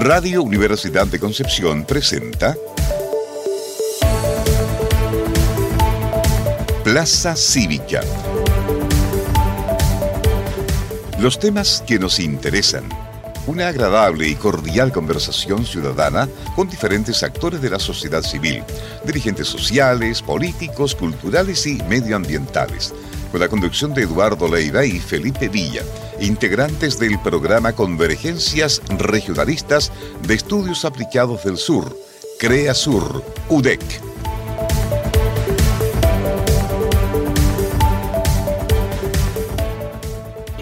Radio Universidad de Concepción presenta Plaza Cívica. Los temas que nos interesan. Una agradable y cordial conversación ciudadana con diferentes actores de la sociedad civil, dirigentes sociales, políticos, culturales y medioambientales, con la conducción de Eduardo Leiva y Felipe Villa integrantes del programa Convergencias Regionalistas de Estudios Aplicados del Sur, CREA Sur, UDEC.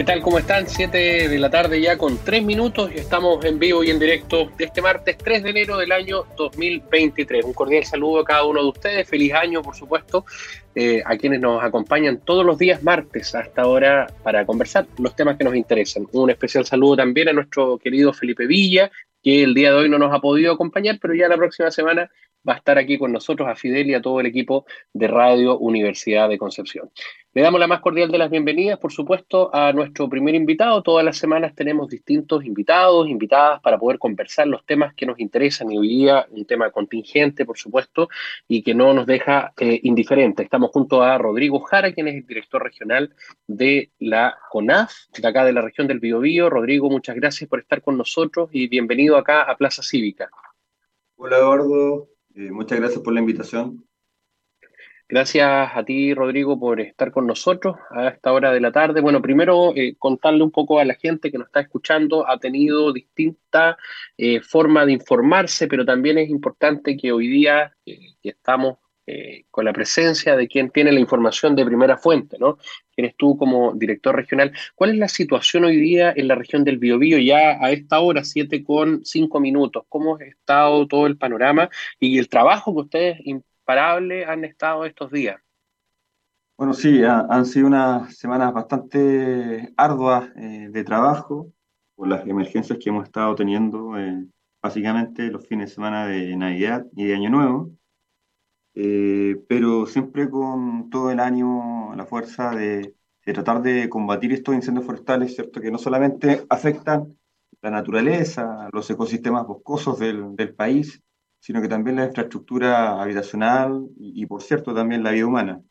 Tal? ¿Cómo están? Siete de la tarde ya con tres minutos y estamos en vivo y en directo de este martes 3 de enero del año 2023. Un cordial saludo a cada uno de ustedes. Feliz año, por supuesto, eh, a quienes nos acompañan todos los días martes hasta ahora para conversar los temas que nos interesan. Un especial saludo también a nuestro querido Felipe Villa, que el día de hoy no nos ha podido acompañar, pero ya la próxima semana va a estar aquí con nosotros, a Fidel y a todo el equipo de Radio Universidad de Concepción. Le damos la más cordial de las bienvenidas, por supuesto, a nuestro primer invitado. Todas las semanas tenemos distintos invitados, invitadas para poder conversar los temas que nos interesan y hoy día un tema contingente, por supuesto, y que no nos deja eh, indiferentes. Estamos junto a Rodrigo Jara, quien es el director regional de la CONAF, de acá de la región del Biobío. Rodrigo, muchas gracias por estar con nosotros y bienvenido acá a Plaza Cívica. Hola, Eduardo. Eh, muchas gracias por la invitación. Gracias a ti, Rodrigo, por estar con nosotros a esta hora de la tarde. Bueno, primero eh, contarle un poco a la gente que nos está escuchando, ha tenido distinta eh, forma de informarse, pero también es importante que hoy día que estamos con la presencia de quien tiene la información de primera fuente, ¿no? eres tú como director regional. ¿Cuál es la situación hoy día en la región del Biobío ya a esta hora, 7 con 5 minutos? ¿Cómo ha estado todo el panorama y el trabajo que ustedes imparables han estado estos días? Bueno, sí, han sido unas semanas bastante arduas eh, de trabajo por las emergencias que hemos estado teniendo, eh, básicamente los fines de semana de Navidad y de Año Nuevo. Eh, pero siempre con todo el ánimo, la fuerza de, tratar de combatir estos incendios forestales, ¿cierto? Que no solamente afectan la naturaleza, los ecosistemas boscosos del, del país, sino que también la infraestructura habitacional y, por cierto, también la vida humana.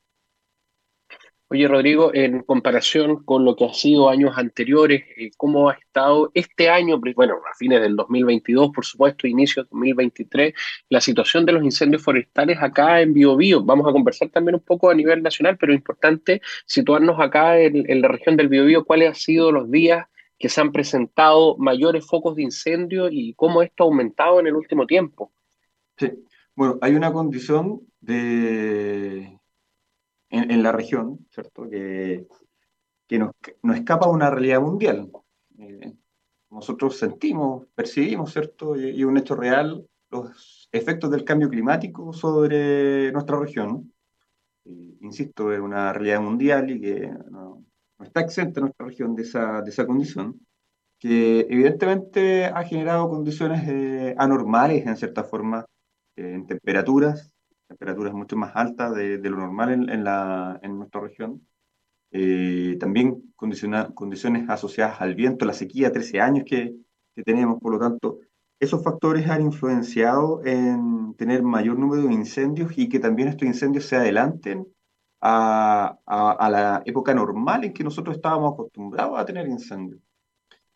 Oye, Rodrigo, en comparación con lo que ha sido años anteriores, eh, ¿cómo ha estado este año, bueno, a fines del 2022, por supuesto, inicio del 2023, la situación de los incendios forestales acá en Biobío? Vamos a conversar también un poco a nivel nacional, pero importante situarnos acá en, la región del Biobío, cuáles han sido los días que se han presentado mayores focos de incendio y cómo esto ha aumentado en el último tiempo. Sí, bueno, hay una condición de en, la región, ¿cierto? Que, que nos, escapa a una realidad mundial. Eh, nosotros sentimos, percibimos, ¿cierto? Y, un hecho real, los efectos del cambio climático sobre nuestra región. insisto, es una realidad mundial y que no, está exenta nuestra región de esa, de esa condición, que evidentemente ha generado condiciones eh, anormales en cierta forma, en temperaturas, temperaturas mucho más altas de, lo normal en, la, en nuestra región. Eh, también condiciones asociadas al viento, la sequía, 13 años que, que, tenemos, por lo tanto, esos factores han influenciado en tener mayor número de incendios y que también estos incendios se adelanten a, a, la época normal en que nosotros estábamos acostumbrados a tener incendios.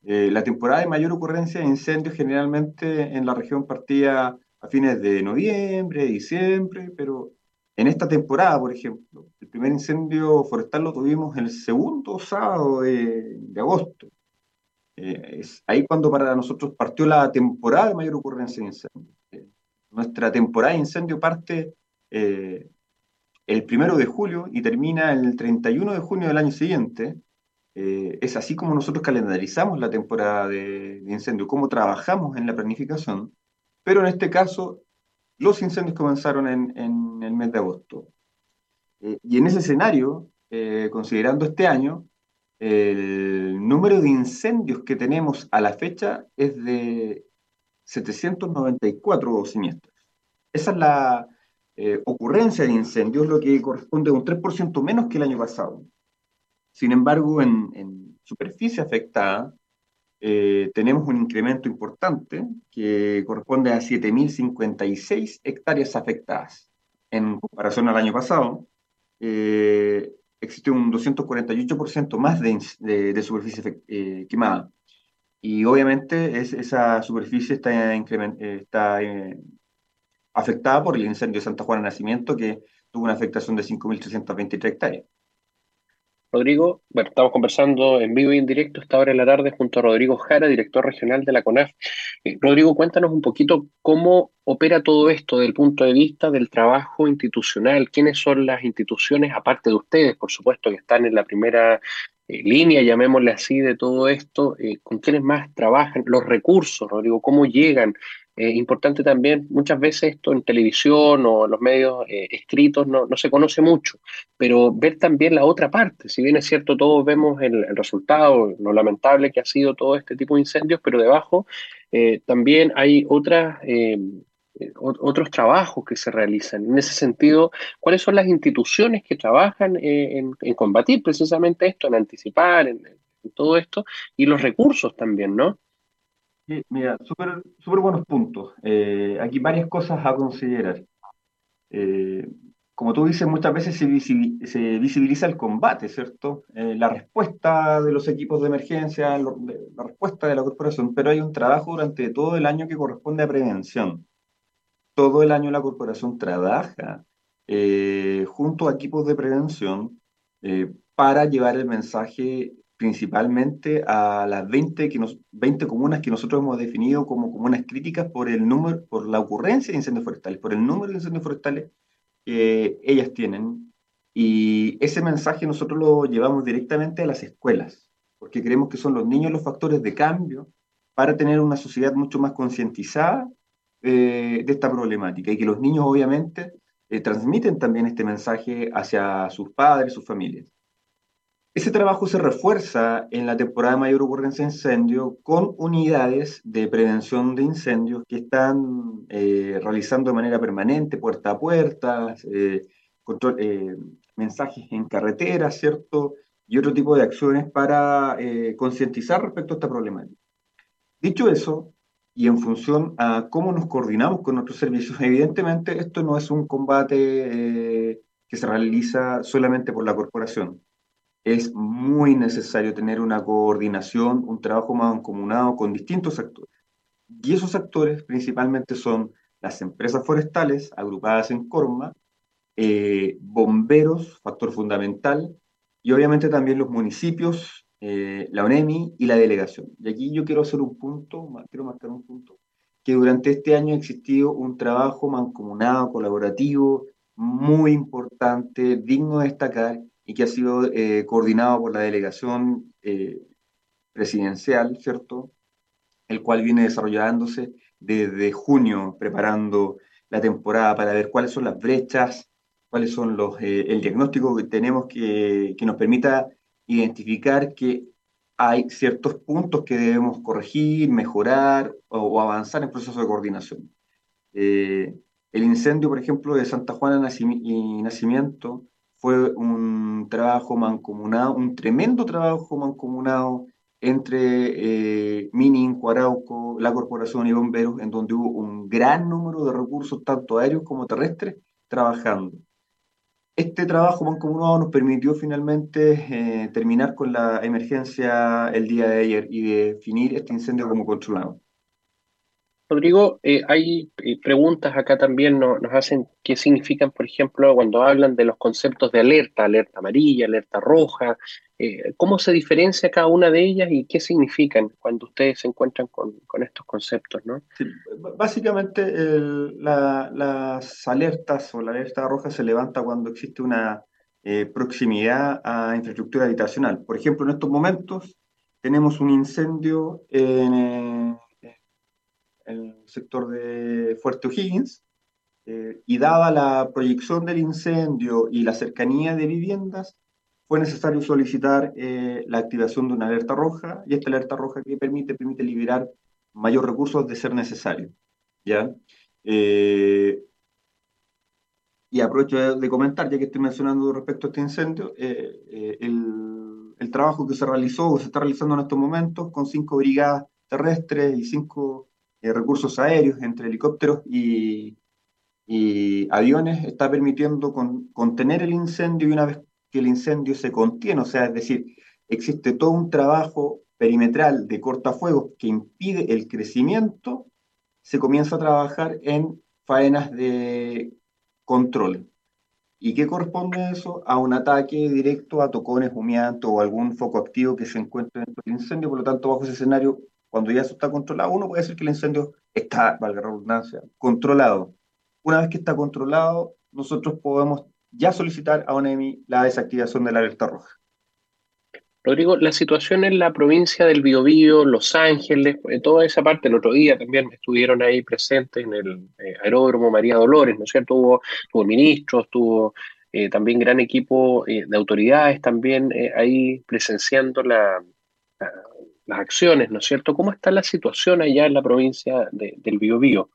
Eh, la temporada de mayor ocurrencia de incendios generalmente en la región partía a fines de noviembre, diciembre, pero en esta temporada, por ejemplo, el primer incendio forestal lo tuvimos el segundo sábado de, agosto. Eh, es ahí cuando para nosotros partió la temporada de mayor ocurrencia de incendio. Eh, nuestra temporada de incendio parte eh, el primero de julio y termina el 31 de junio del año siguiente. es así como nosotros calendarizamos la temporada de, de incendio, cómo trabajamos en la planificación. Pero en este caso, los incendios comenzaron en, el mes de agosto. Eh, y en ese escenario, eh, considerando este año, el número de incendios que tenemos a la fecha es de 794 siniestros. Esa es la eh, ocurrencia de incendios, lo que corresponde a un 3% menos que el año pasado. Sin embargo, en superficie afectada, eh, tenemos un incremento importante que corresponde a 7.056 hectáreas afectadas. En comparación al año pasado, eh, existe un 248% más de, de, superficie eh, quemada. Y obviamente es, esa superficie está, está afectada por el incendio de Santa Juana Nacimiento, que tuvo una afectación de 5.323 hectáreas. Rodrigo, bueno, estamos conversando en vivo y en directo esta hora de la tarde junto a Rodrigo Jara, director regional de la CONAF. Eh, Rodrigo, cuéntanos un poquito cómo opera todo esto desde el punto de vista del trabajo institucional. ¿Quiénes son las instituciones, aparte de ustedes, por supuesto, que están en la primera eh, línea, llamémosle así, de todo esto? Eh, ¿Con quiénes más trabajan? Los recursos, Rodrigo, ¿cómo llegan? Eh, importante también, muchas veces esto en televisión o en los medios eh, escritos no, se conoce mucho, pero ver también la otra parte, si bien es cierto, todos vemos el, resultado, lo lamentable que ha sido todo este tipo de incendios, pero debajo eh, también hay otras, otros trabajos que se realizan. En ese sentido, ¿cuáles son las instituciones que trabajan en, combatir precisamente esto, en anticipar, en todo esto, y los recursos también, ¿no? Mira, súper super buenos puntos. Eh, aquí varias cosas a considerar. Eh, como tú dices, muchas veces se, visibiliza el combate, ¿cierto? Eh, la respuesta de los equipos de emergencia, la respuesta de la corporación, pero hay un trabajo durante todo el año que corresponde a prevención. Todo el año la corporación trabaja junto a equipos de prevención para llevar el mensaje principalmente a las 20, que nos, 20 comunas que nosotros hemos definido como comunas críticas por el número, por la ocurrencia de incendios forestales, por el número de incendios forestales que ellas tienen. Y ese mensaje nosotros lo llevamos directamente a las escuelas, porque creemos que son los niños los factores de cambio para tener una sociedad mucho más concientizada eh, de esta problemática y que los niños obviamente eh, transmiten también este mensaje hacia sus padres, sus familias. Ese trabajo se refuerza en la temporada de mayor ocurrencia de incendio con unidades de prevención de incendios que están eh, realizando de manera permanente, puerta a puerta, eh, eh, mensajes en carretera, ¿cierto? Y otro tipo de acciones para concientizar respecto a esta problemática. Dicho eso, y en función a cómo nos coordinamos con nuestros servicios, evidentemente esto no es un combate que se realiza solamente por la corporación es muy necesario tener una coordinación, un trabajo más mancomunado con distintos actores. Y esos actores principalmente son las empresas forestales agrupadas en Corma, eh, bomberos, factor fundamental, y obviamente también los municipios, eh, la ONEMI y la delegación. Y aquí yo quiero hacer un punto, quiero marcar un punto, que durante este año ha existido un trabajo mancomunado, colaborativo, muy importante, digno de destacar, y que ha sido eh, coordinado por la delegación eh, presidencial, ¿cierto? El cual viene desarrollándose desde junio, preparando la temporada para ver cuáles son las brechas, cuáles son los, eh, el diagnóstico que tenemos que, que nos permita identificar que hay ciertos puntos que debemos corregir, mejorar o, avanzar en proceso de coordinación. el incendio, por ejemplo, de Santa Juana y Nacimiento fue un trabajo mancomunado, un tremendo trabajo mancomunado entre eh, Mini, Cuarauco, la Corporación y Bomberos, en donde hubo un gran número de recursos, tanto aéreos como terrestres, trabajando. Este trabajo mancomunado nos permitió finalmente eh, terminar con la emergencia el día de ayer y definir este incendio como controlado. Rodrigo, eh, hay eh, preguntas acá también, nos hacen qué significan, por ejemplo, cuando hablan de los conceptos de alerta, alerta amarilla, alerta roja, eh, cómo se diferencia cada una de ellas y qué significan cuando ustedes se encuentran con, estos conceptos, ¿no? básicamente las alertas o la alerta roja se levanta cuando existe una proximidad a infraestructura habitacional. Por ejemplo, en estos momentos tenemos un incendio en el sector de Fuerte O'Higgins, eh, y dada la proyección del incendio y la cercanía de viviendas, fue necesario solicitar eh, la activación de una alerta roja, y esta alerta roja que permite, permite liberar mayor recursos de ser necesario. ¿ya? Eh, y aprovecho de, comentar, ya que estoy mencionando respecto a este incendio, el, el, trabajo que se realizó o se está realizando en estos momentos con cinco brigadas terrestres y cinco eh, recursos aéreos entre helicópteros y, aviones está permitiendo contener el incendio y una vez que el incendio se contiene, o sea, es decir, existe todo un trabajo perimetral de cortafuegos que impide el crecimiento, se comienza a trabajar en faenas de control. ¿Y qué corresponde eso? A un ataque directo a tocones, humeantes o algún foco activo que se encuentre dentro del incendio. Por lo tanto, bajo ese escenario, cuando ya eso está controlado, uno puede decir que el incendio está, valga la redundancia, controlado. Una vez que está controlado, nosotros podemos ya solicitar a ONEMI la desactivación de la alerta roja. Rodrigo, la situación en la provincia del Biobío, Los Ángeles, eh, toda esa parte, el otro día también estuvieron ahí presentes en el eh, aeródromo María Dolores, ¿no es cierto? Hubo, tuvo ministros, tuvo eh, también gran equipo de autoridades también ahí presenciando acciones, ¿no es cierto? ¿Cómo está la situación allá en la provincia del Biobío?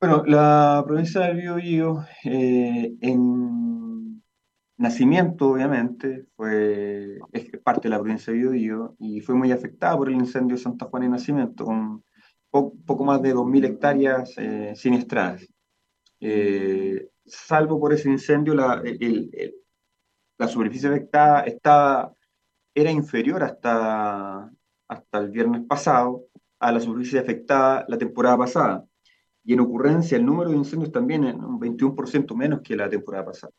Bueno, la provincia del Biobío, en Nacimiento, obviamente, fue, es parte de la provincia de Biobío y fue muy afectada por el incendio de Santa Juana y Nacimiento, con poco más de 2.000 hectáreas eh, siniestradas. Eh, salvo por ese incendio, la, la superficie afectada estaba, era inferior hasta, hasta el viernes pasado a la superficie afectada la temporada pasada. Y en ocurrencia, el número de incendios también es un 21% menos que la temporada pasada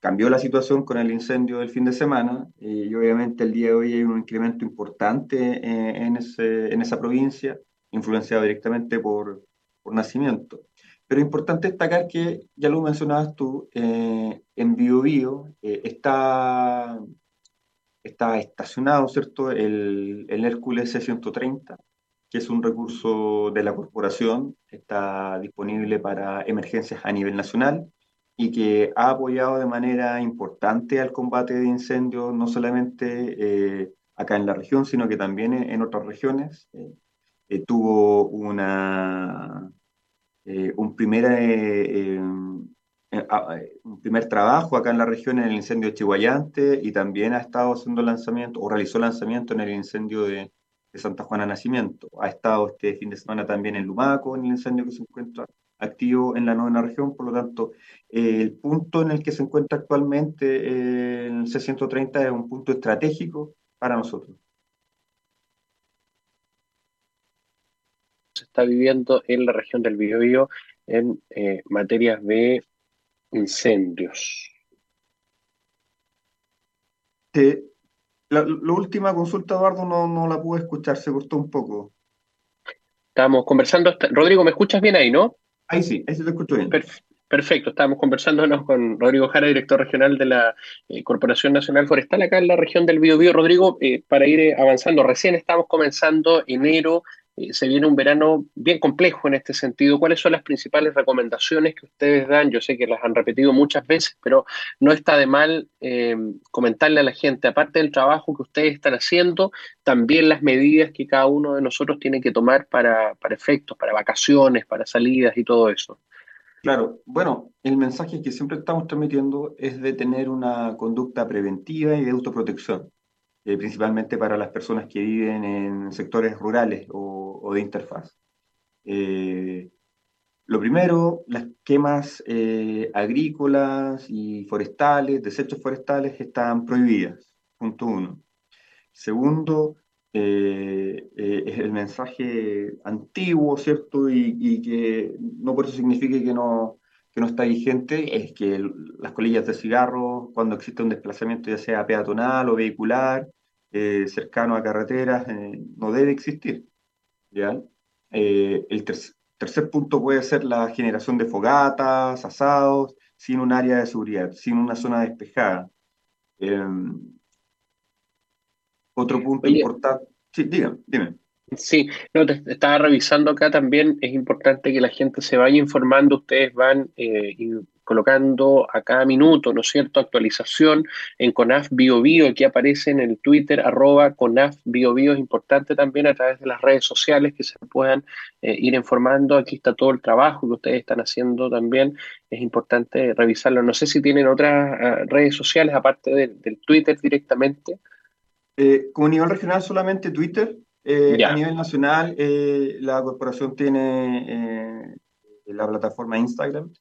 cambió la situación con el incendio del fin de semana y obviamente el día de hoy hay un incremento importante eh, en, ese, en esa provincia, influenciado directamente por, por nacimiento. Pero es importante destacar que, ya lo mencionabas tú, eh, en Biobío eh, está, está estacionado, ¿cierto?, el, el Hércules C-130, que es un recurso de la corporación, está disponible para emergencias a nivel nacional y que ha apoyado de manera importante al combate de incendios, no solamente eh, acá en la región, sino que también en, otras regiones. Eh, eh, tuvo una, un, primer, un primer trabajo acá en la región en el incendio de Chihuayante y también ha estado haciendo lanzamiento o realizó lanzamiento en el incendio de, de Santa Juana Nacimiento. Ha estado este fin de semana también en Lumaco, en el incendio que se encuentra activo en la novena región, por lo tanto, eh, el punto en el que se encuentra actualmente eh, el C-130 es un punto estratégico para nosotros. Se está viviendo en la región del Biobío en eh, materias de incendios. la, última consulta, Eduardo, no, no la pude escuchar, se cortó un poco. Estamos conversando. Rodrigo, ¿me escuchas bien ahí, no? Ahí sí, ahí sí te escucho bien. Perfecto, estábamos conversándonos con Rodrigo Jara, director regional de la eh, Corporación Nacional Forestal, acá en la región del Biobío. Rodrigo, eh, para ir eh, avanzando, recién estamos comenzando enero, se viene un verano bien complejo en este sentido. ¿Cuáles son las principales recomendaciones que ustedes dan? Yo sé que las han repetido muchas veces, pero no está de mal eh, comentarle a la gente, aparte del trabajo que ustedes están haciendo, también las medidas que cada uno de nosotros tiene que tomar para, para efectos, para vacaciones, para salidas y todo eso. Claro, bueno, el mensaje que siempre estamos transmitiendo es de tener una conducta preventiva y de autoprotección. Eh, principalmente para las personas que viven en sectores rurales o, de interfaz. Eh, lo primero, las quemas eh, agrícolas y forestales, desechos forestales, están prohibidas, punto uno. Segundo, es el mensaje antiguo, ¿cierto? Y, y, que no por eso signifique que no, que no está vigente, es que las colillas de cigarro, cuando existe un desplazamiento ya sea peatonal o vehicular, eh, cercano a carreteras, eh, no debe existir. ¿ya? Eh, el tercer punto puede ser la generación de fogatas, asados, sin un área de seguridad, sin una zona despejada. otro punto importante. Sí, dígame, dime. Sí, no, te, estaba revisando acá también, es importante que la gente se vaya informando, ustedes van colocando a cada minuto, ¿no es cierto?, actualización en CONAF Bio Bio, aquí aparece en el Twitter, arroba CONAF Bio Bio, es importante también a través de las redes sociales que se puedan eh, ir informando, aquí está todo el trabajo que ustedes están haciendo también, es importante revisarlo. No sé si tienen otras eh, redes sociales aparte del Twitter directamente. como nivel regional solamente Twitter, a nivel nacional la corporación tiene la plataforma Instagram.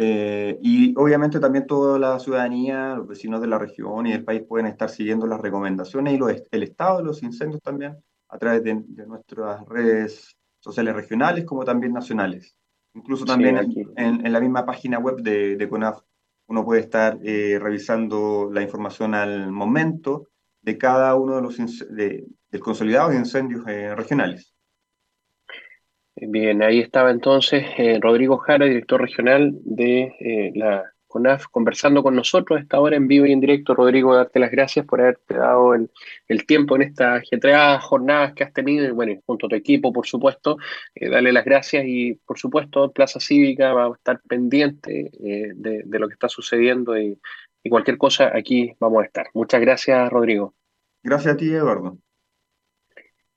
Eh, y obviamente también toda la ciudadanía, los vecinos de la región y del país pueden estar siguiendo las recomendaciones y el estado de los incendios también a través de, nuestras redes sociales regionales como también nacionales. Incluso también en, la misma página web de, CONAF uno puede estar eh, revisando la información al momento de cada uno de los de, consolidados incendios eh, regionales. Bien, ahí estaba entonces eh, Rodrigo Jara, director regional de eh, la CONAF, conversando con nosotros a esta hora en vivo y en directo. Rodrigo, darte las gracias por haberte dado el, tiempo en estas ajetreadas jornadas que has tenido, y bueno, junto a tu equipo, por supuesto, eh, darle las gracias y, por supuesto, Plaza Cívica va a estar pendiente de, lo que está sucediendo y cualquier cosa aquí vamos a estar. Muchas gracias, Rodrigo. Gracias a ti, Eduardo.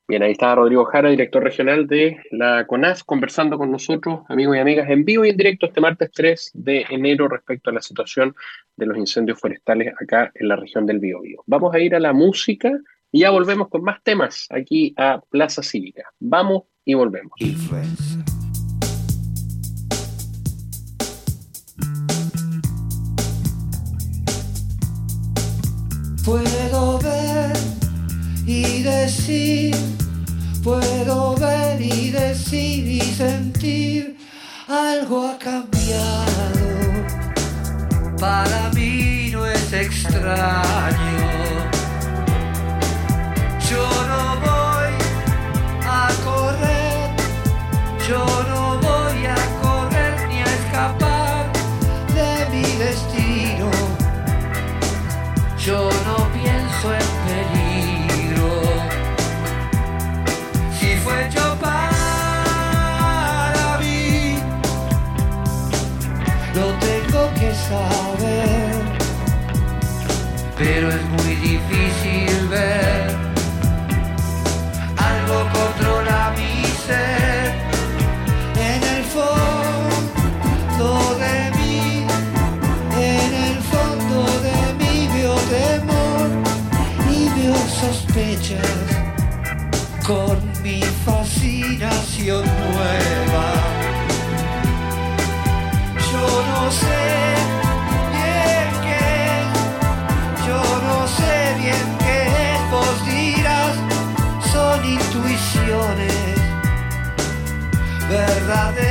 Bien, ahí está Rodrigo Jara, director regional de la CONAS, conversando con nosotros, amigos y amigas, en vivo y en directo este martes 3 de enero respecto a la situación de los incendios forestales acá en la región del Biobío. Vamos a ir a la música y ya volvemos con más temas aquí a Plaza Cívica. Vamos y volvemos. Decir Puedo ver y decir y sentir algo ha cambiado. Para mí no es extraño. Yo no voy a correr. Yo no pero es muy difícil ver. Algo controla mi ser en el fondo de mí, en el fondo de mí veo temor y veo sospechas con mi fascinación nueva. Yo no sé. Verdaderas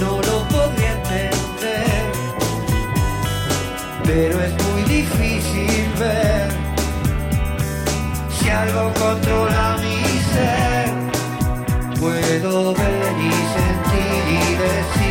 no lo podría entender, pero es muy difícil ver si algo controla mi ser. Puedo ver y sentir y decir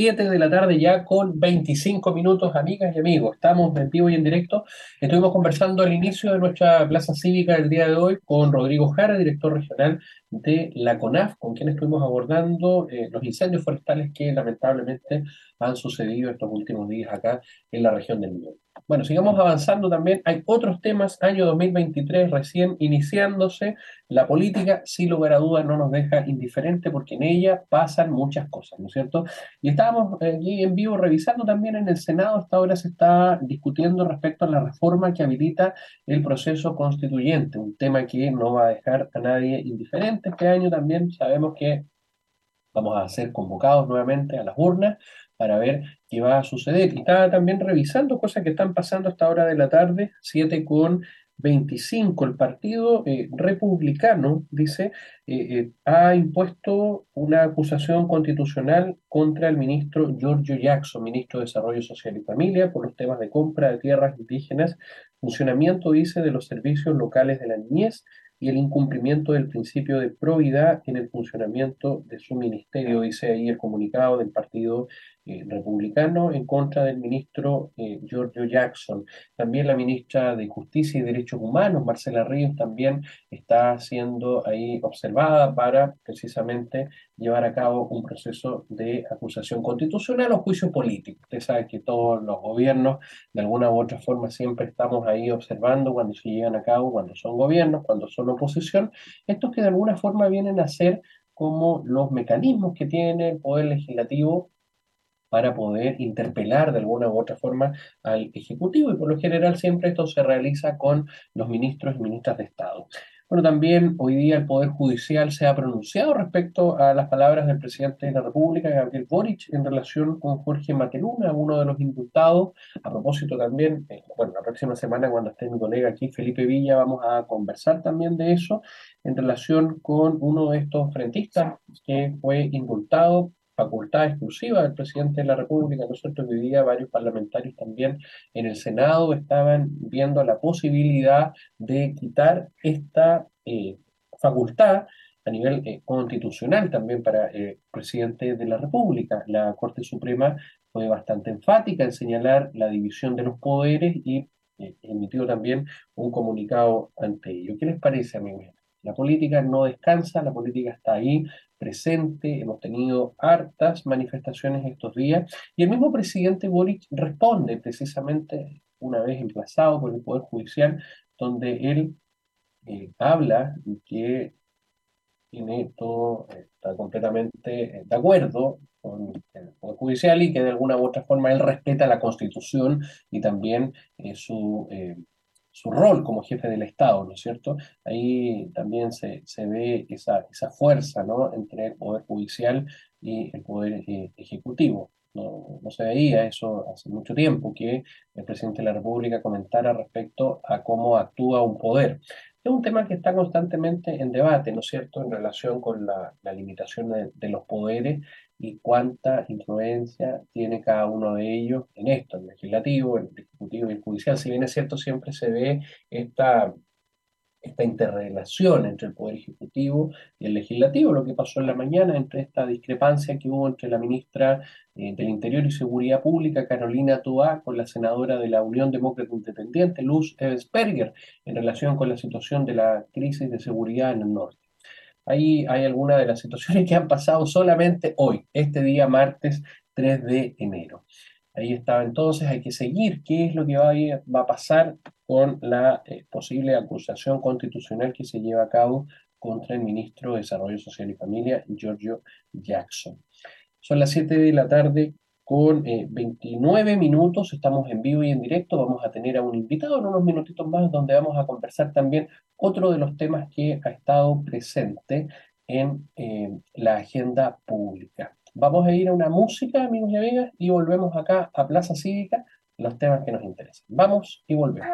7 de la tarde ya con 25 minutos, amigas y amigos. Estamos en vivo y en directo. Estuvimos conversando al inicio de nuestra plaza cívica del día de hoy con Rodrigo Jara, director regional de la CONAF, con quien estuvimos abordando eh, los incendios forestales que lamentablemente han sucedido estos últimos días acá en la región del Ñuble. Bueno, sigamos avanzando también. Hay otros temas, año 2023 recién iniciándose. La política, sin lugar a dudas, no nos deja indiferente porque en ella pasan muchas cosas, ¿no es cierto? Y estábamos aquí en vivo revisando también en el Senado, hasta ahora se está discutiendo respecto a la reforma que habilita el proceso constituyente, un tema que no va a dejar a nadie indiferente. Este año también sabemos que vamos a ser convocados nuevamente a las urnas para ver qué va a suceder. Y estaba también revisando cosas que están pasando a esta hora de la tarde, 7 con 25. El Partido eh, Republicano, dice, eh, eh, ha impuesto una acusación constitucional contra el ministro Giorgio Jackson, ministro de Desarrollo Social y Familia, por los temas de compra de tierras indígenas, funcionamiento, dice, de los servicios locales de la niñez y el incumplimiento del principio de probidad en el funcionamiento de su ministerio, dice ahí el comunicado del Partido eh, en contra del ministro eh, Giorgio Jackson. También la ministra de Justicia y Derechos Humanos, Marcela Ríos, también está siendo ahí observada para precisamente llevar a cabo un proceso de acusación constitucional o juicio político. Usted sabe que todos los gobiernos, de alguna u otra forma, siempre estamos ahí observando cuando se llevan a cabo, cuando son gobiernos, cuando son oposición, estos que de alguna forma vienen a ser como los mecanismos que tiene el Poder Legislativo para poder interpelar de alguna u otra forma al Ejecutivo y por lo general siempre esto se realiza con los ministros y ministras de Estado. Bueno, también hoy día el Poder Judicial se ha pronunciado respecto a las palabras del presidente de la República, Gabriel Boric, en relación con Jorge Mateluna, uno de los indultados. A propósito también, eh, bueno, la próxima semana cuando esté mi colega aquí, Felipe Villa, vamos a conversar también de eso en relación con uno de estos frentistas que fue indultado facultad exclusiva del presidente de la República. Hoy día varios parlamentarios también en el Senado estaban viendo la posibilidad de quitar esta eh, facultad a nivel eh, constitucional también para el presidente de la República. La Corte Suprema fue bastante enfática en señalar la división de los poderes y eh, emitió también un comunicado ante ello. ¿Qué les parece, amigos? La política no descansa, la política está ahí, presente, hemos tenido hartas manifestaciones estos días y el mismo presidente Boric responde precisamente una vez emplazado por el Poder Judicial, donde él eh, habla que tiene todo, está completamente de acuerdo con el Poder Judicial y que de alguna u otra forma él respeta la Constitución y también su su rol como jefe del Estado, ¿no es cierto? Ahí también se, se ve esa, esa fuerza, ¿no? Entre el Poder Judicial y el Poder eh, Ejecutivo. No, no, se veía eso hace mucho tiempo, que el presidente de la República comentara respecto a cómo actúa un poder. Es un tema que está constantemente en debate, ¿no es cierto?, en relación con la, la limitación de, de, los poderes y cuánta influencia tiene cada uno de ellos en esto, el legislativo, el ejecutivo y el judicial. Si bien es cierto, siempre se ve esta, esta interrelación entre el poder ejecutivo y el legislativo, lo que pasó en la mañana entre esta discrepancia que hubo entre la ministra eh, del Interior y Seguridad Pública, Carolina Toá, con la senadora de la Unión Demócrata Independiente, Luz Evensperger, en relación con la situación de la crisis de seguridad en el norte. Ahí hay algunas de las situaciones que han pasado solamente hoy, este día martes 3 de enero. Ahí estaba entonces, hay que seguir qué es lo que va a, va a pasar con la eh, posible acusación constitucional que se lleva a cabo contra el ministro de Desarrollo Social y Familia, Giorgio Jackson. Son las 7 de la tarde con 29 eh, minutos, estamos en vivo y en directo, vamos a tener a un invitado en unos minutitos más donde vamos a conversar también otro de los temas que ha estado presente en eh, la agenda pública. Vamos a ir a una música, amigos y amigas, y volvemos acá a Plaza Cívica, los temas que nos interesan. Vamos y volvemos.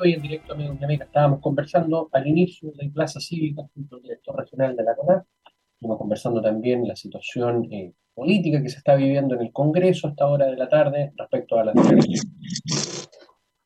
Hoy en directo, amigos y amigas, estábamos conversando al inicio de Plaza Cívica junto al director regional de la CONAP. Estuvimos conversando también la situación eh, política que se está viviendo en el Congreso a esta hora de la tarde respecto a la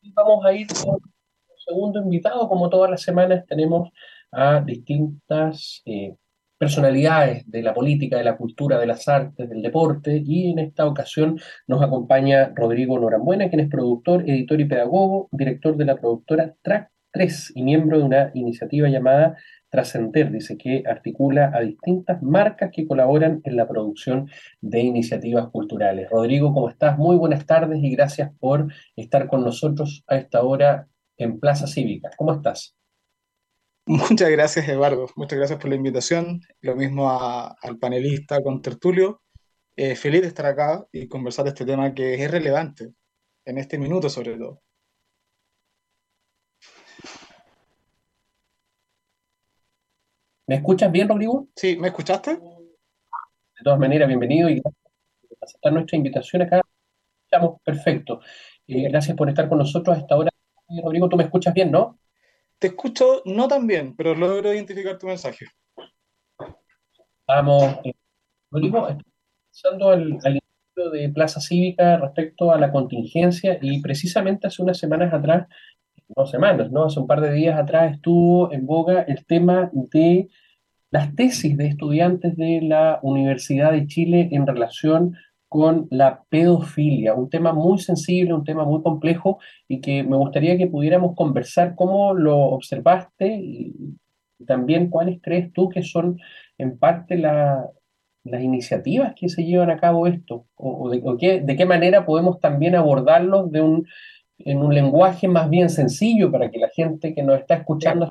Y vamos a ir con un segundo invitado, como todas las semanas tenemos a distintas eh, personalidades de la política, de la cultura, de las artes, del deporte, y en esta ocasión nos acompaña Rodrigo Norambuena, quien es productor, editor y pedagogo, director de la productora Track 3 y miembro de una iniciativa llamada Trascender, dice que articula a distintas marcas que colaboran en la producción de iniciativas culturales. Rodrigo, ¿cómo estás? Muy buenas tardes y gracias por estar con nosotros a esta hora en Plaza Cívica. ¿Cómo estás? Muchas gracias, Eduardo. Muchas gracias por la invitación. Lo mismo al panelista con Tertulio. Eh, feliz de estar acá y conversar de este tema que es relevante en este minuto, sobre todo. ¿Me escuchas bien, Rodrigo? Sí, ¿me escuchaste? De todas maneras, bienvenido y gracias por aceptar nuestra invitación acá. Estamos perfecto. Eh, gracias por estar con nosotros a esta hora. Rodrigo, tú me escuchas bien, ¿no? Te escucho no tan bien, pero logro identificar tu mensaje. Vamos, eh, Rodrigo, pasando al, al inicio de Plaza Cívica respecto a la contingencia y precisamente hace unas semanas atrás, no semanas, ¿no? Hace un par de días atrás estuvo en boga el tema de las tesis de estudiantes de la Universidad de Chile en relación con la pedofilia, un tema muy sensible, un tema muy complejo y que me gustaría que pudiéramos conversar cómo lo observaste y también cuáles crees tú que son en parte las iniciativas que se llevan a cabo esto, o, de, qué, de, qué, manera podemos también abordarlos de un, en un lenguaje más bien sencillo para que la gente que nos está escuchando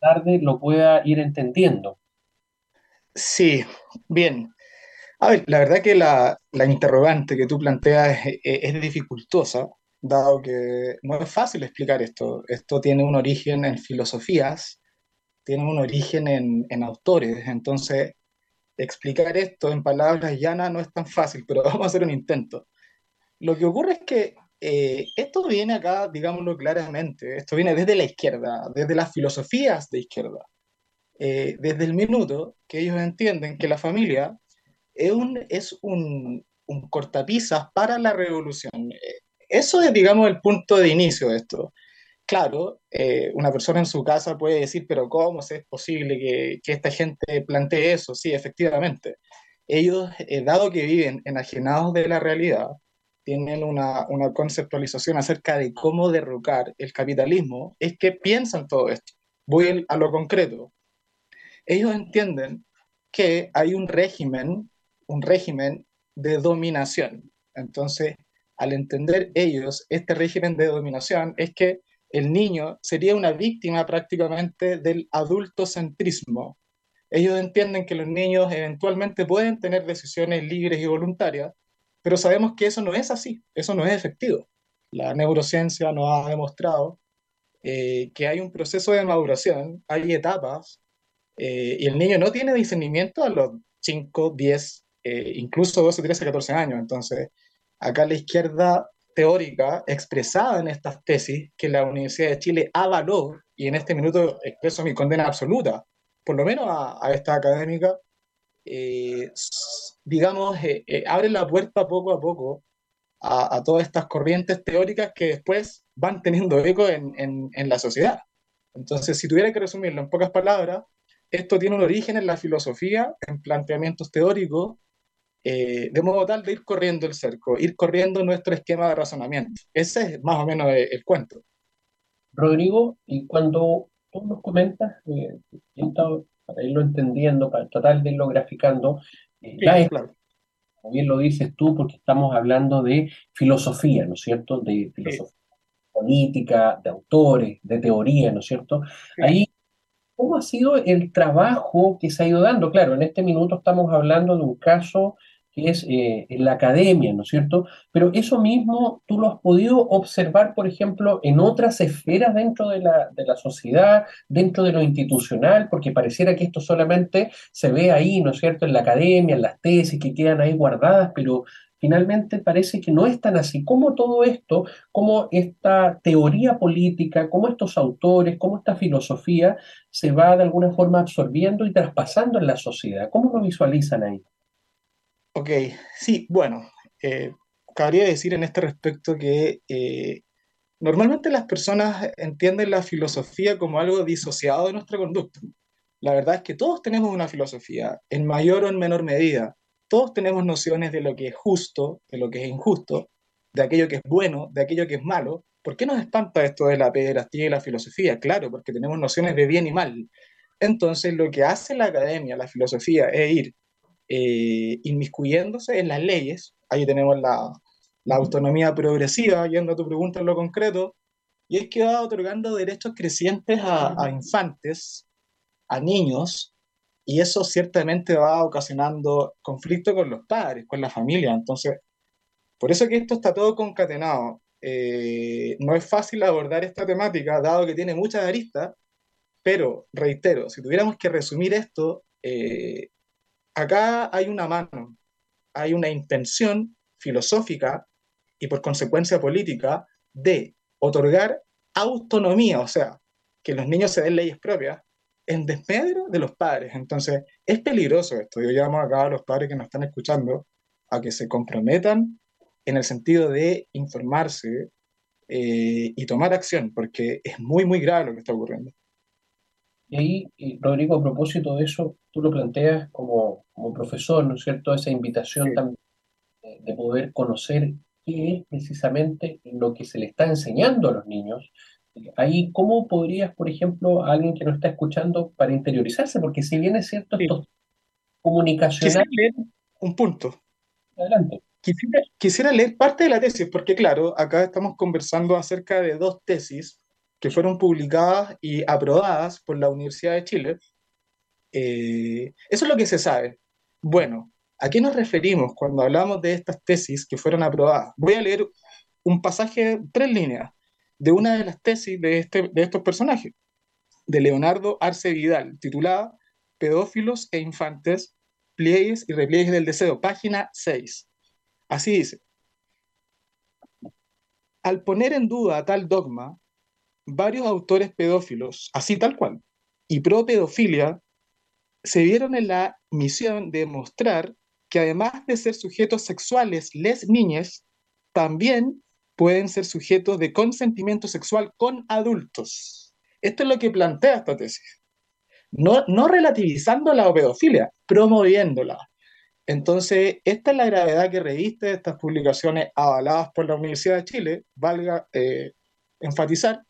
tarde lo pueda ir entendiendo. Sí, bien. A ver, la verdad que la, interrogante que tú planteas es, dificultosa, dado que no es fácil explicar esto. Esto tiene un origen en filosofías, tiene un origen en, autores, entonces explicar esto en palabras llanas no es tan fácil, pero vamos a hacer un intento. Lo que ocurre es que eh, esto viene acá, digámoslo claramente, esto viene desde la izquierda, desde las filosofías de izquierda, eh, desde el minuto que ellos entienden que la familia es un, es un, un cortapisas para la revolución. Eh, eso es, digamos, el punto de inicio de esto. Claro, eh, una persona en su casa puede decir, pero ¿cómo es posible que, que esta gente plantee eso? Sí, efectivamente. Ellos, eh, dado que viven enajenados de la realidad, tienen una, una, conceptualización acerca de cómo derrocar el capitalismo, es que piensan todo esto. Voy a lo concreto. Ellos entienden que hay un régimen un régimen de dominación. Entonces, al entender ellos este régimen de dominación, es que el niño sería una víctima prácticamente del adultocentrismo. Ellos entienden que los niños eventualmente pueden tener decisiones libres y voluntarias, pero sabemos que eso no es así, eso no es efectivo. La neurociencia nos ha demostrado eh, que hay un proceso de maduración, hay etapas, eh, y el niño no tiene discernimiento a los 5, 10, eh, incluso 12, 13, 14 años. Entonces, acá la izquierda teórica expresada en estas tesis que la Universidad de Chile avaló, y en este minuto expreso mi condena absoluta, por lo menos a, esta académica, eh, digamos, eh, abre la puerta poco a poco a, todas estas corrientes teóricas que después van teniendo eco en, en, en la sociedad. Entonces, si tuviera que resumirlo en pocas palabras, esto tiene un origen en la filosofía, en planteamientos teóricos, eh, de modo tal de ir corriendo el cerco, ir corriendo nuestro esquema de razonamiento. Ese es más o menos el, cuento. Rodrigo, y cuando tú nos comentas, eh, para irlo entendiendo, para tratar de irlo graficando, eh, claro. como bien lo dices tú, porque estamos hablando de filosofía, ¿no es cierto? De filosofía política, de autores, de teoría, ¿no es cierto? Ahí ¿Cómo ha sido el trabajo que se ha ido dando? Claro, en este minuto estamos hablando de un caso que es eh, en la academia, ¿no es cierto? Pero eso mismo tú lo has podido observar, por ejemplo, en otras esferas dentro de la, de la sociedad, dentro de lo institucional, porque pareciera que esto solamente se ve ahí, ¿no es cierto?, en la academia, en las tesis que quedan ahí guardadas, pero finalmente parece que no es tan así. ¿Cómo todo esto, cómo esta teoría política, cómo estos autores, cómo esta filosofía se va de alguna forma absorbiendo y traspasando en la sociedad? ¿Cómo lo visualizan ahí? Ok, sí, bueno, eh, cabría decir en este respecto que eh, normalmente las personas entienden la filosofía como algo disociado de nuestra conducta. La verdad es que todos tenemos una filosofía, en mayor o en menor medida. Todos tenemos nociones de lo que es justo, de lo que es injusto, de aquello que es bueno, de aquello que es malo. ¿Por qué nos espanta esto de la pederastía y la filosofía? Claro, porque tenemos nociones de bien y mal. Entonces, lo que hace la academia, la filosofía, es ir eh, inmiscuyéndose en las leyes. Ahí tenemos la, la autonomía progresiva, yendo a tu pregunta en lo concreto, y es que va otorgando derechos crecientes a, a infantes, a niños, y eso ciertamente va ocasionando conflicto con los padres, con la familia. Entonces, por eso que esto está todo concatenado. Eh, no es fácil abordar esta temática, dado que tiene muchas aristas, pero reitero, si tuviéramos que resumir esto, eh, acá hay una mano, hay una intención filosófica y por consecuencia política de otorgar autonomía, o sea, que los niños se den leyes propias, en desmedro de los padres. Entonces, es peligroso esto. Yo llamo acá a los padres que nos están escuchando a que se comprometan en el sentido de informarse eh, y tomar acción, porque es muy, muy grave lo que está ocurriendo. Y ahí, Rodrigo, a propósito de eso, tú lo planteas como, como profesor, ¿no es cierto? Esa invitación Sí. también de, de poder conocer qué es precisamente lo que se le está enseñando a los niños. Ahí, ¿cómo podrías, por ejemplo, a alguien que nos está escuchando para interiorizarse? Porque si bien es cierto, Sí. estos Quisiera leer un punto. adelante. Quisiera, quisiera leer parte de la tesis, porque claro, acá estamos conversando acerca de dos tesis que fueron publicadas y aprobadas por la Universidad de Chile. Eh, eso es lo que se sabe. Bueno, ¿a qué nos referimos cuando hablamos de estas tesis que fueron aprobadas? Voy a leer un pasaje, tres líneas, de una de las tesis de, este, de estos personajes, de Leonardo Arce Vidal, titulada Pedófilos e infantes, pliegues y repliegues del deseo, página 6. Así dice, al poner en duda tal dogma, varios autores pedófilos, así tal cual, y pro pedofilia, se vieron en la misión de mostrar que además de ser sujetos sexuales, les niñes, también pueden ser sujetos de consentimiento sexual con adultos. Esto es lo que plantea esta tesis. No, no relativizando la pedofilia, promoviéndola. Entonces, esta es la gravedad que reviste estas publicaciones avaladas por la Universidad de Chile, valga eh, enfatizar.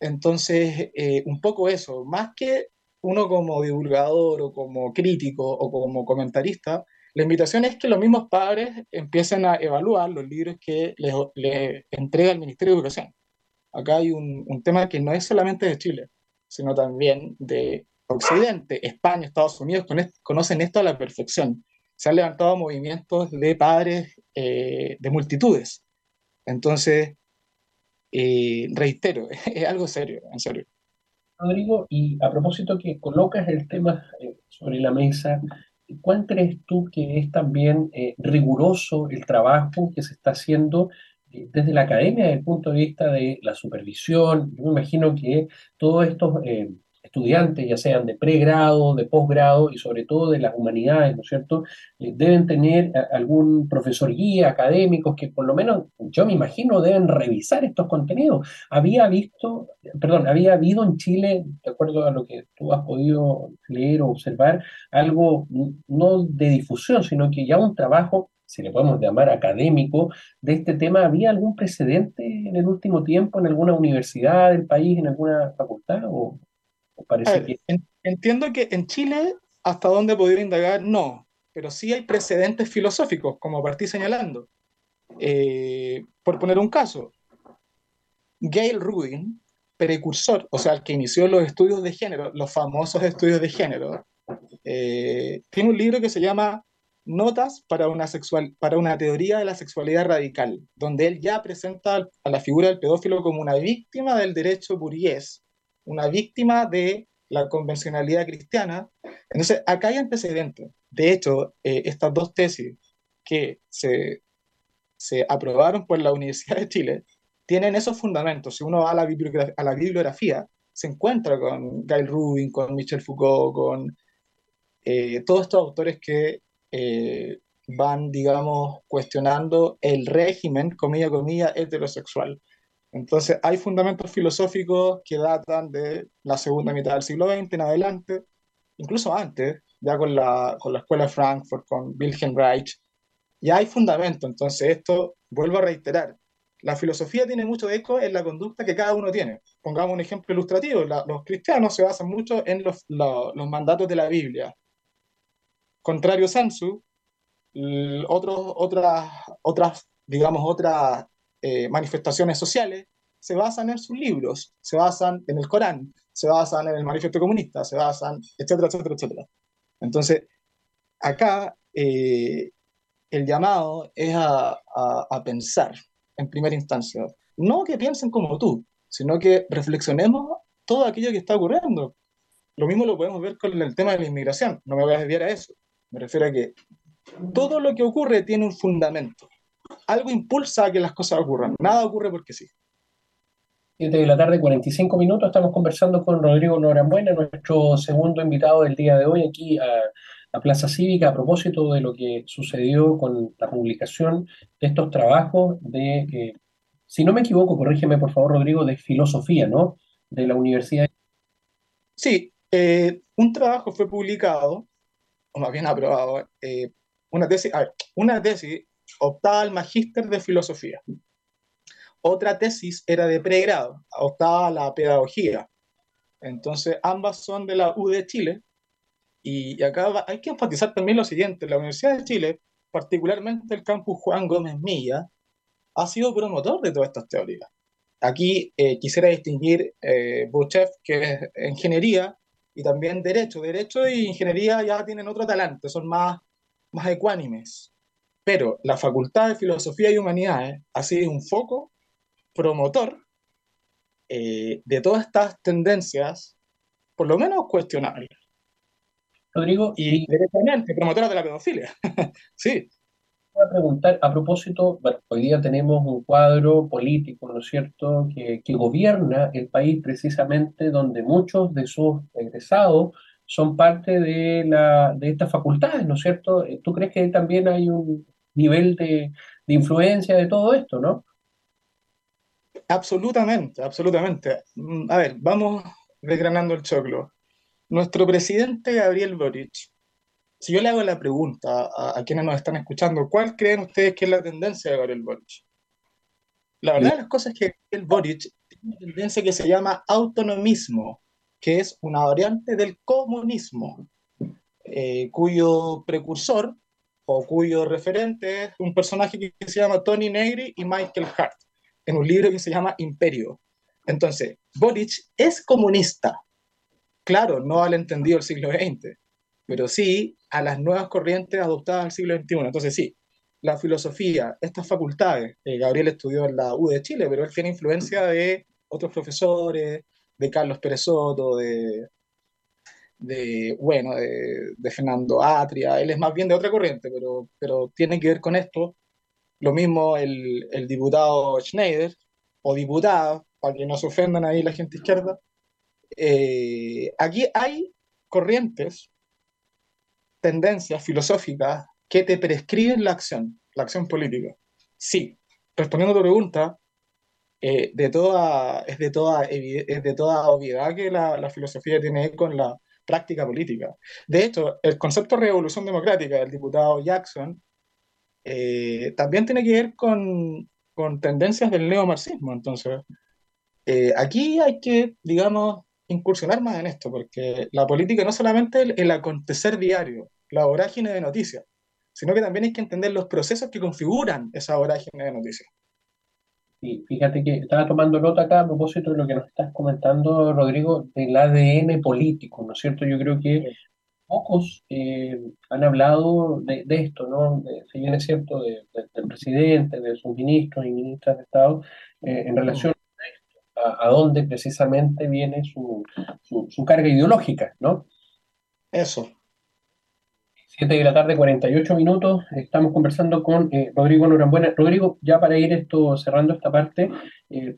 Entonces, eh, un poco eso, más que uno como divulgador o como crítico o como comentarista, la invitación es que los mismos padres empiecen a evaluar los libros que les, les entrega el Ministerio de Educación. Acá hay un, un tema que no es solamente de Chile, sino también de Occidente, España, Estados Unidos, conocen esto a la perfección se han levantado movimientos de padres eh, de multitudes. Entonces, eh, reitero, es algo serio, en serio. Rodrigo, y a propósito que colocas el tema eh, sobre la mesa, ¿cuál crees tú que es también eh, riguroso el trabajo que se está haciendo eh, desde la academia desde el punto de vista de la supervisión? Yo me imagino que todos estos estudiantes, ya sean de pregrado, de posgrado y sobre todo de las humanidades, ¿no es cierto?, eh, deben tener a- algún profesor guía, académicos que por lo menos, yo me imagino, deben revisar estos contenidos. Había visto, perdón, había habido en Chile, de acuerdo a lo que tú has podido leer o observar, algo no de difusión, sino que ya un trabajo, si le podemos llamar académico, de este tema. ¿Había algún precedente en el último tiempo en alguna universidad del país, en alguna facultad? ¿O, parece ver, que en- entiendo que en Chile, hasta donde he podido indagar, no, pero sí hay precedentes filosóficos, como partí señalando. Eh, por poner un caso, Gail Rudin, precursor, o sea, el que inició los estudios de género, los famosos estudios de género, eh, tiene un libro que se llama Notas para una, sexual, para una teoría de la sexualidad radical, donde él ya presenta a la figura del pedófilo como una víctima del derecho burgués, una víctima de la convencionalidad cristiana. Entonces, acá hay antecedentes. De hecho, eh, estas dos tesis que se se aprobaron por la Universidad de Chile tienen esos fundamentos. Si uno va a la, bibliografía, a la bibliografía se encuentra con Gail Rubin, con Michel Foucault, con eh, todos estos autores que eh, van, digamos, cuestionando el régimen, comilla, comilla, heterosexual. Entonces, hay fundamentos filosóficos que datan de la segunda mitad del siglo XX en adelante, incluso antes, ya con la, con la escuela de Frankfurt, con Wilhelm Reich, ya hay fundamento. Entonces, esto, vuelvo a reiterar, la filosofía tiene mucho eco en la conducta que cada uno tiene. Pongamos un ejemplo ilustrativo. los cristianos se basan mucho en los, los mandatos de la Biblia. Contrario a Sansu, otros, otras, otras, digamos, otras eh, manifestaciones sociales se basan en sus libros, se basan en el Corán, se basan en el manifiesto comunista, se basan, etcétera, etcétera, etcétera. Entonces, acá eh, el llamado es a, a, pensar en primera instancia. No que piensen como tú, sino que reflexionemos todo aquello que está ocurriendo. Lo mismo lo podemos ver con el tema de la inmigración. No me voy a desviar a eso. Me refiero a que todo lo que ocurre tiene un fundamento. Algo impulsa a que las cosas ocurran. Nada ocurre porque sí. 7 de la tarde, 45 minutos. Estamos conversando con Rodrigo Norambuena, nuestro segundo invitado del día de hoy aquí a la Plaza Cívica, a propósito de lo que sucedió con la publicación de estos trabajos de, eh, si no me equivoco, corrígeme por favor, Rodrigo, de filosofía, ¿no? De la Universidad. Sí, eh, un trabajo fue publicado, o más bien aprobado, eh, una tesis, una tesis optaba al magíster de filosofía. Otra tesis era de pregrado, optaba a la pedagogía. Entonces, ambas son de la U de Chile. Y, acá hay que enfatizar también lo siguiente, la Universidad de Chile, particularmente el campus Juan Gómez Milla, ha sido promotor de todas estas teorías. Aquí eh, quisiera distinguir eh, que es ingeniería, y también derecho. Derecho e ingeniería ya tienen otro talante, son más más ecuánimes. Pero la Facultad de Filosofía y Humanidades ha sido un foco promotor eh, de todas estas tendencias, por lo menos cuestionables. Rodrigo, y, directamente promotora de la pedofilia. sí. Voy a preguntar, a propósito, hoy día tenemos un cuadro político, ¿no es cierto?, que, que gobierna el país precisamente donde muchos de sus egresados son parte de, la, de estas facultades, ¿no es cierto? Eh, ¿Tú crees que también hay un nivel de, de influencia de todo esto, no? Absolutamente, absolutamente. Mm, a ver, vamos desgranando el choclo. Nuestro presidente Gabriel Boric, si yo le hago la pregunta a, quienes nos están escuchando, ¿cuál creen ustedes que es la tendencia de Gabriel Boric? La verdad de las cosas es que Gabriel Boric tiene una tendencia que se llama autonomismo que es una variante del comunismo, eh, cuyo precursor o cuyo referente es un personaje que se llama Tony Negri y Michael Hart, en un libro que se llama Imperio. Entonces, Boric es comunista, claro, no al entendido del siglo XX, pero sí a las nuevas corrientes adoptadas al siglo XXI. Entonces, sí, la filosofía, estas facultades, eh, Gabriel estudió en la U de Chile, pero él tiene influencia de otros profesores, de Carlos Pérez Soto, de, de bueno, de, Fernando Atria, él es más bien de otra corriente, pero, pero tiene que ver con esto. Lo mismo el, el diputado Schneider, o diputada, para que no se ofendan ahí la gente izquierda. Eh, aquí hay corrientes, tendencias filosóficas que te prescriben la acción, la acción política. Sí, respondiendo a tu pregunta, eh, de toda, es, de toda, es de toda obviedad que la, la filosofía tiene con la práctica política. De hecho, el concepto revolución democrática del diputado Jackson eh, también tiene que ver con, con tendencias del neomarxismo. Entonces, eh, aquí hay que, digamos, incursionar más en esto, porque la política no solamente el, el acontecer diario, la vorágine de noticias, sino que también hay que entender los procesos que configuran esa vorágine de noticias. Y fíjate que estaba tomando nota acá a propósito de lo que nos estás comentando, Rodrigo, del ADN político, ¿no es cierto? Yo creo que pocos eh, han hablado de, esto, ¿no? si bien es cierto, del presidente, de sus ministros y ministras de Estado, eh, en relación a, a, dónde precisamente viene su, su, su carga ideológica, ¿no? Eso. 7 de la tarde, 48 minutos. Estamos conversando con eh, Rodrigo Norambuena. Rodrigo, ya para ir esto cerrando esta parte, eh,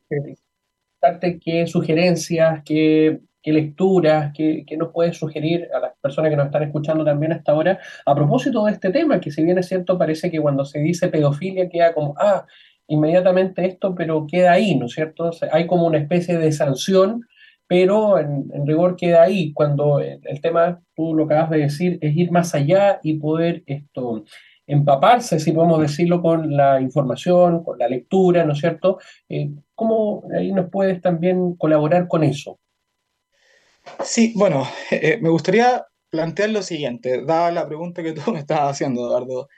qué sugerencias, qué, qué lecturas, qué, qué, nos puedes sugerir a las personas que nos están escuchando también hasta ahora a propósito de este tema, que si bien es cierto, parece que cuando se dice pedofilia queda como, ah, inmediatamente esto, pero queda ahí, ¿no es cierto? hay como una especie de sanción pero en, rigor queda ahí, cuando el, tema, tú lo acabas de decir, es ir más allá y poder esto empaparse, si podemos decirlo, con la información, con la lectura, ¿no es cierto? Eh, ¿Cómo ahí nos puedes también colaborar con eso? Sí, bueno, eh, me gustaría plantear lo siguiente, dada la pregunta que tú me estabas haciendo, Eduardo.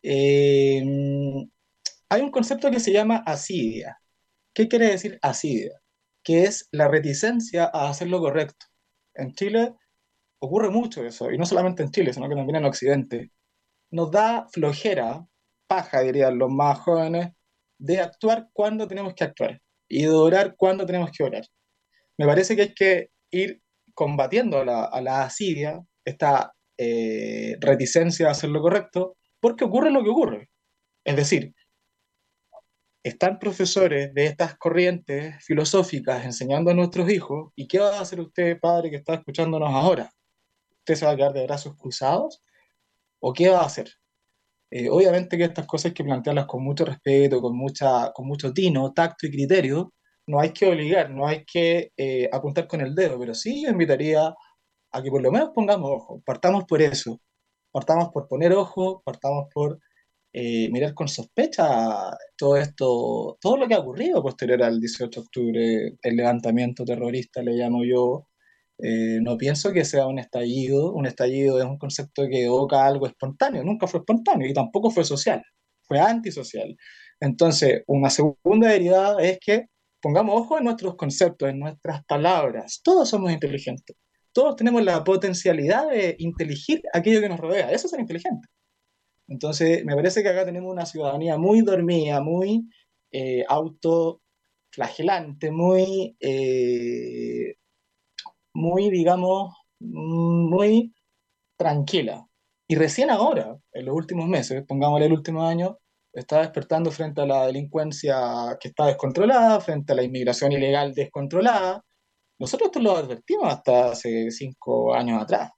Eh, hay un concepto que se llama asidia. ¿Qué quiere decir asidia? Que es la reticencia a hacer lo correcto. En Chile ocurre mucho eso, y no solamente en Chile, sino que también en Occidente. Nos da flojera, paja, dirían los más jóvenes, de actuar cuando tenemos que actuar y de orar cuando tenemos que orar. Me parece que hay que ir combatiendo a la, a la asidia, esta eh, reticencia a hacer lo correcto, porque ocurre lo que ocurre. Es decir, están profesores de estas corrientes filosóficas enseñando a nuestros hijos, ¿y qué va a hacer usted, padre, que está escuchándonos ahora? ¿Usted se va a quedar de brazos cruzados? ¿O qué va a hacer? Eh, obviamente que estas cosas hay que plantearlas con mucho respeto, con, mucha, con mucho tino, tacto y criterio. No hay que obligar, no hay que eh, apuntar con el dedo, pero sí yo invitaría a que por lo menos pongamos ojo, partamos por eso, partamos por poner ojo, partamos por eh, mirar con sospecha todo esto, todo lo que ha ocurrido posterior al 18 de octubre, el levantamiento terrorista, le llamo yo. Eh, no pienso que sea un estallido. Un estallido es un concepto que evoca algo espontáneo, nunca fue espontáneo y tampoco fue social, fue antisocial. Entonces, una segunda derivada es que pongamos ojo en nuestros conceptos, en nuestras palabras. Todos somos inteligentes. Todos tenemos la potencialidad de inteligir aquello que nos rodea. Eso es ser inteligente. Entonces, me parece que acá tenemos una ciudadanía muy dormida, muy eh, autoflagelante, muy, eh, muy, digamos, muy tranquila. Y recién ahora, en los últimos meses, pongámosle el último año, está despertando frente a la delincuencia que está descontrolada, frente a la inmigración ilegal descontrolada. Nosotros esto lo advertimos hasta hace cinco años atrás.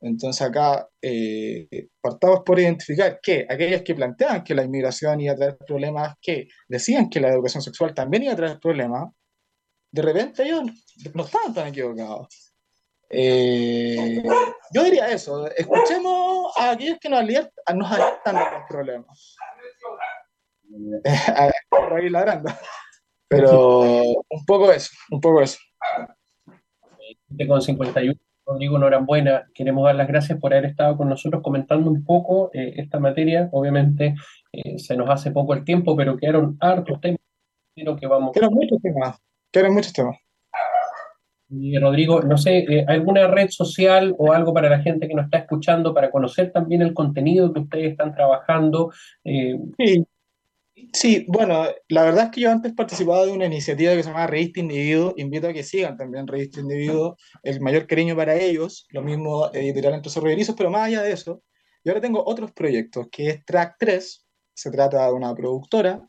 Entonces acá eh, partamos por identificar que aquellos que planteaban que la inmigración iba a traer problemas, que decían que la educación sexual también iba a traer problemas, de repente ellos no estaban tan equivocados. Eh, yo diría eso, escuchemos a aquellos que nos alertan, nos de los problemas. ahí ladrando. Pero un poco eso, un poco eso. Con 51 Rodrigo Norambuena, queremos dar las gracias por haber estado con nosotros comentando un poco eh, esta materia. Obviamente eh, se nos hace poco el tiempo, pero quedaron hartos temas. Que vamos... Quedaron muchos temas. Quedaron muchos temas. Y Rodrigo, no sé, eh, ¿alguna red social o algo para la gente que nos está escuchando para conocer también el contenido que ustedes están trabajando? sí, Sí, bueno, la verdad es que yo antes participaba de una iniciativa que se llama Revista Individuo, invito a que sigan también Revista Individuo, el mayor cariño para ellos, lo mismo editorial entre Sorrerizos, pero más allá de eso, yo ahora tengo otros proyectos, que es Track 3, se trata de una productora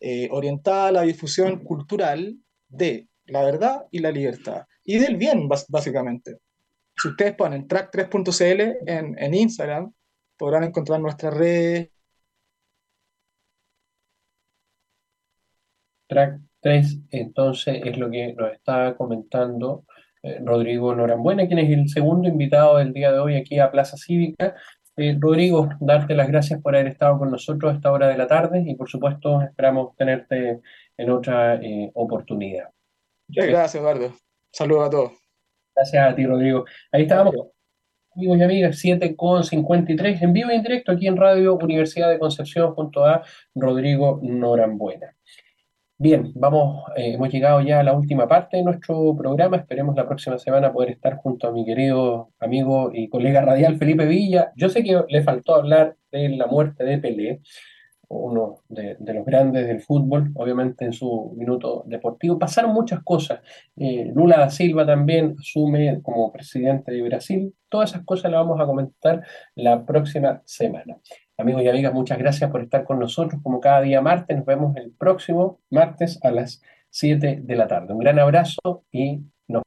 eh, orientada a la difusión cultural de la verdad y la libertad, y del bien, básicamente. Si ustedes ponen track3.cl en, en Instagram, podrán encontrar nuestras redes Track 3, entonces, es lo que nos está comentando eh, Rodrigo Norambuena, quien es el segundo invitado del día de hoy aquí a Plaza Cívica. Eh, Rodrigo, darte las gracias por haber estado con nosotros a esta hora de la tarde y por supuesto esperamos tenerte en otra eh, oportunidad. gracias, Eduardo. Saludos a todos. Gracias a ti, Rodrigo. Ahí estábamos, amigos y amigas, 7 con 53, en vivo y en directo aquí en Radio Universidad de Concepción junto a Rodrigo Norambuena. Bien, vamos, eh, hemos llegado ya a la última parte de nuestro programa. Esperemos la próxima semana poder estar junto a mi querido amigo y colega radial Felipe Villa. Yo sé que le faltó hablar de la muerte de Pelé. uno de, los grandes del fútbol, obviamente en su minuto deportivo. Pasaron muchas cosas. Eh, Lula da Silva también asume como presidente de Brasil. Todas esas cosas las vamos a comentar la próxima semana. Amigos y amigas, muchas gracias por estar con nosotros como cada día martes. Nos vemos el próximo martes a las 7 de la tarde. Un gran abrazo y nos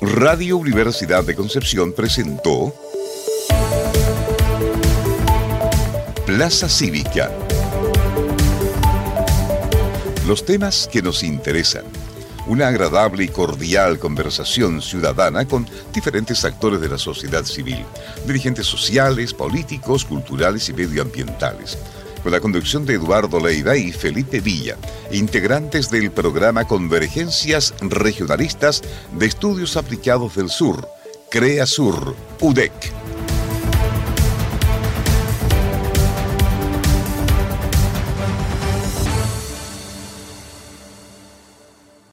Radio Universidad de Concepción presentó Plaza Cívica. Los temas que nos interesan. Una agradable y cordial conversación ciudadana con diferentes actores de la sociedad civil, dirigentes sociales, políticos, culturales y medioambientales con la conducción de Eduardo Leiva y Felipe Villa, integrantes del programa Convergencias Regionalistas de Estudios Aplicados del Sur, CREA Sur, UDEC.